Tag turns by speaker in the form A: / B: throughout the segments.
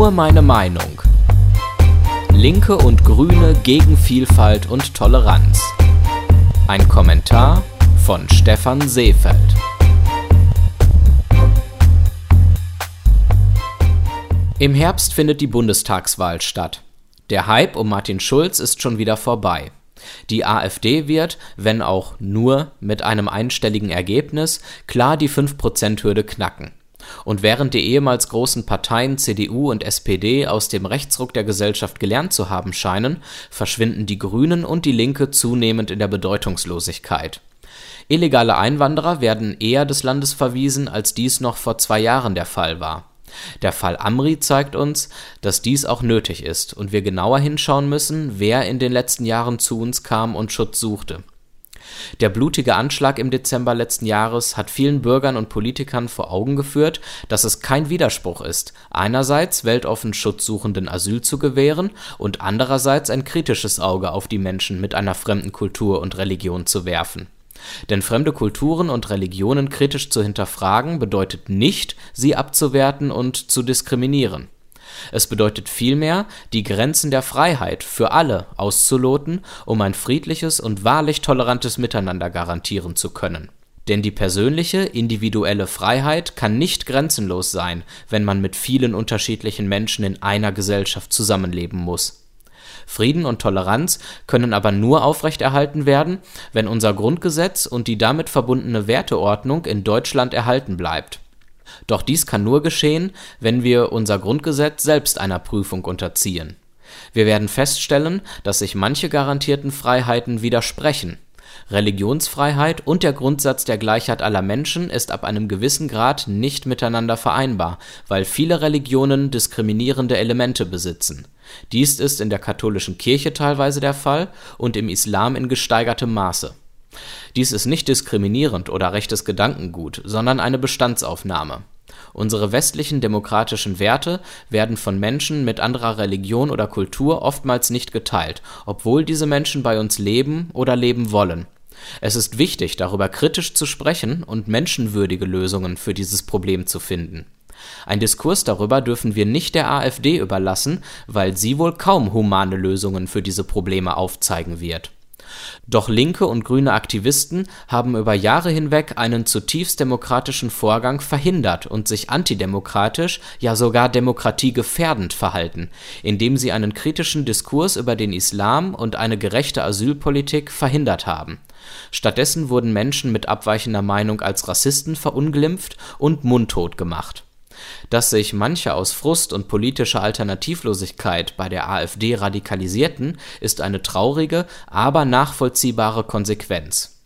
A: Nur meine Meinung. Linke und Grüne gegen Vielfalt und Toleranz. Ein Kommentar von Stefan Seefeld. Im Herbst findet die Bundestagswahl statt. Der Hype um Martin Schulz ist schon wieder vorbei. Die AfD wird, wenn auch nur mit einem einstelligen Ergebnis, klar die 5%-Hürde knacken. Und während die ehemals großen Parteien CDU und SPD aus dem Rechtsruck der Gesellschaft gelernt zu haben scheinen, verschwinden die Grünen und die Linke zunehmend in der Bedeutungslosigkeit. Illegale Einwanderer werden eher des Landes verwiesen, als dies noch vor zwei Jahren der Fall war der Fall Amri zeigt uns, dass dies auch nötig ist und wir genauer hinschauen müssen, wer in den letzten Jahren zu uns kam und Schutz suchte. Der blutige Anschlag im Dezember letzten Jahres hat vielen Bürgern und Politikern vor Augen geführt, dass es kein Widerspruch ist, einerseits weltoffen Schutzsuchenden Asyl zu gewähren und andererseits ein kritisches Auge auf die Menschen mit einer fremden Kultur und Religion zu werfen denn fremde Kulturen und Religionen kritisch zu hinterfragen bedeutet nicht, sie abzuwerten und zu diskriminieren. Es bedeutet vielmehr, die Grenzen der Freiheit für alle auszuloten, um ein friedliches und wahrlich tolerantes Miteinander garantieren zu können. Denn die persönliche, individuelle Freiheit kann nicht grenzenlos sein, wenn man mit vielen unterschiedlichen Menschen in einer Gesellschaft zusammenleben muss Frieden und Toleranz können aber nur aufrechterhalten werden, wenn unser Grundgesetz und die damit verbundene Werteordnung in Deutschland erhalten bleibt. Doch dies kann nur geschehen, wenn wir unser Grundgesetz selbst einer Prüfung unterziehen. Wir werden feststellen, dass sich manche garantierten Freiheiten widersprechen Religionsfreiheit und der Grundsatz der Gleichheit aller Menschen ist ab einem gewissen Grad nicht miteinander vereinbar, weil viele Religionen diskriminierende Elemente besitzen. Dies ist in der katholischen Kirche teilweise der Fall und im Islam in gesteigertem Maße. Dies ist nicht diskriminierend oder rechtes Gedankengut, sondern eine Bestandsaufnahme. Unsere westlichen demokratischen Werte werden von Menschen mit anderer Religion oder Kultur oftmals nicht geteilt, obwohl diese Menschen bei uns leben oder leben wollen es ist wichtig, darüber kritisch zu sprechen und menschenwürdige Lösungen für dieses Problem zu finden. Ein Diskurs darüber dürfen wir nicht der AfD überlassen, weil sie wohl kaum humane Lösungen für diese Probleme aufzeigen wird. Doch linke und grüne Aktivisten haben über Jahre hinweg einen zutiefst demokratischen Vorgang verhindert und sich antidemokratisch, ja sogar demokratiegefährdend verhalten, indem sie einen kritischen Diskurs über den Islam und eine gerechte Asylpolitik verhindert haben Stattdessen wurden Menschen mit abweichender Meinung als Rassisten verunglimpft und mundtot gemacht. Dass sich manche aus Frust und politischer Alternativlosigkeit bei der AfD radikalisierten, ist eine traurige, aber nachvollziehbare Konsequenz.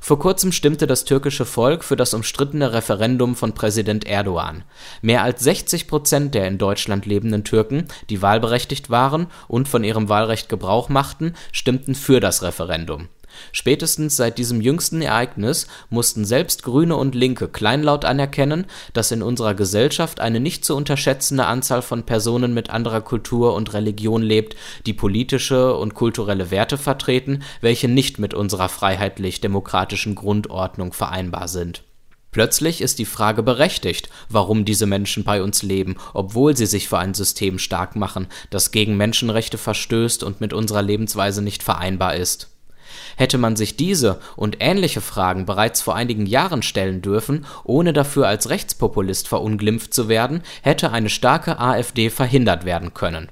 A: Vor kurzem stimmte das türkische Volk für das umstrittene Referendum von Präsident Erdogan. Mehr als 60 Prozent der in Deutschland lebenden Türken, die wahlberechtigt waren und von ihrem Wahlrecht Gebrauch machten, stimmten für das Referendum Spätestens seit diesem jüngsten Ereignis mussten selbst Grüne und Linke kleinlaut anerkennen, dass in unserer Gesellschaft eine nicht zu unterschätzende Anzahl von Personen mit anderer Kultur und Religion lebt, die politische und kulturelle Werte vertreten, welche nicht mit unserer freiheitlich-demokratischen Grundordnung vereinbar sind. Plötzlich ist die Frage berechtigt, warum diese Menschen bei uns leben, obwohl sie sich für ein System stark machen, das gegen Menschenrechte verstößt und mit unserer Lebensweise nicht vereinbar ist Hätte man sich diese und ähnliche Fragen bereits vor einigen Jahren stellen dürfen, ohne dafür als Rechtspopulist verunglimpft zu werden, hätte eine starke AfD verhindert werden können.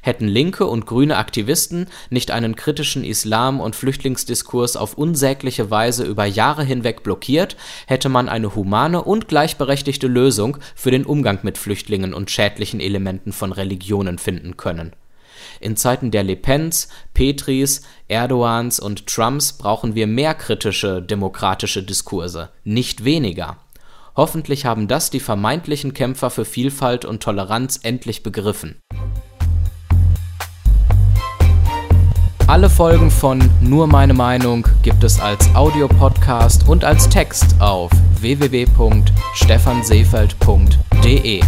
A: Hätten linke und grüne Aktivisten nicht einen kritischen Islam- und Flüchtlingsdiskurs auf unsägliche Weise über Jahre hinweg blockiert, hätte man eine humane und gleichberechtigte Lösung für den Umgang mit Flüchtlingen und schädlichen Elementen von Religionen finden können in Zeiten der Le Pens, Petris, Erdogans und Trumps brauchen wir mehr kritische demokratische Diskurse, nicht weniger. Hoffentlich haben das die vermeintlichen Kämpfer für Vielfalt und Toleranz endlich begriffen. Alle Folgen von Nur meine Meinung gibt es als Audiopodcast und als Text auf www.stephanseefeld.de.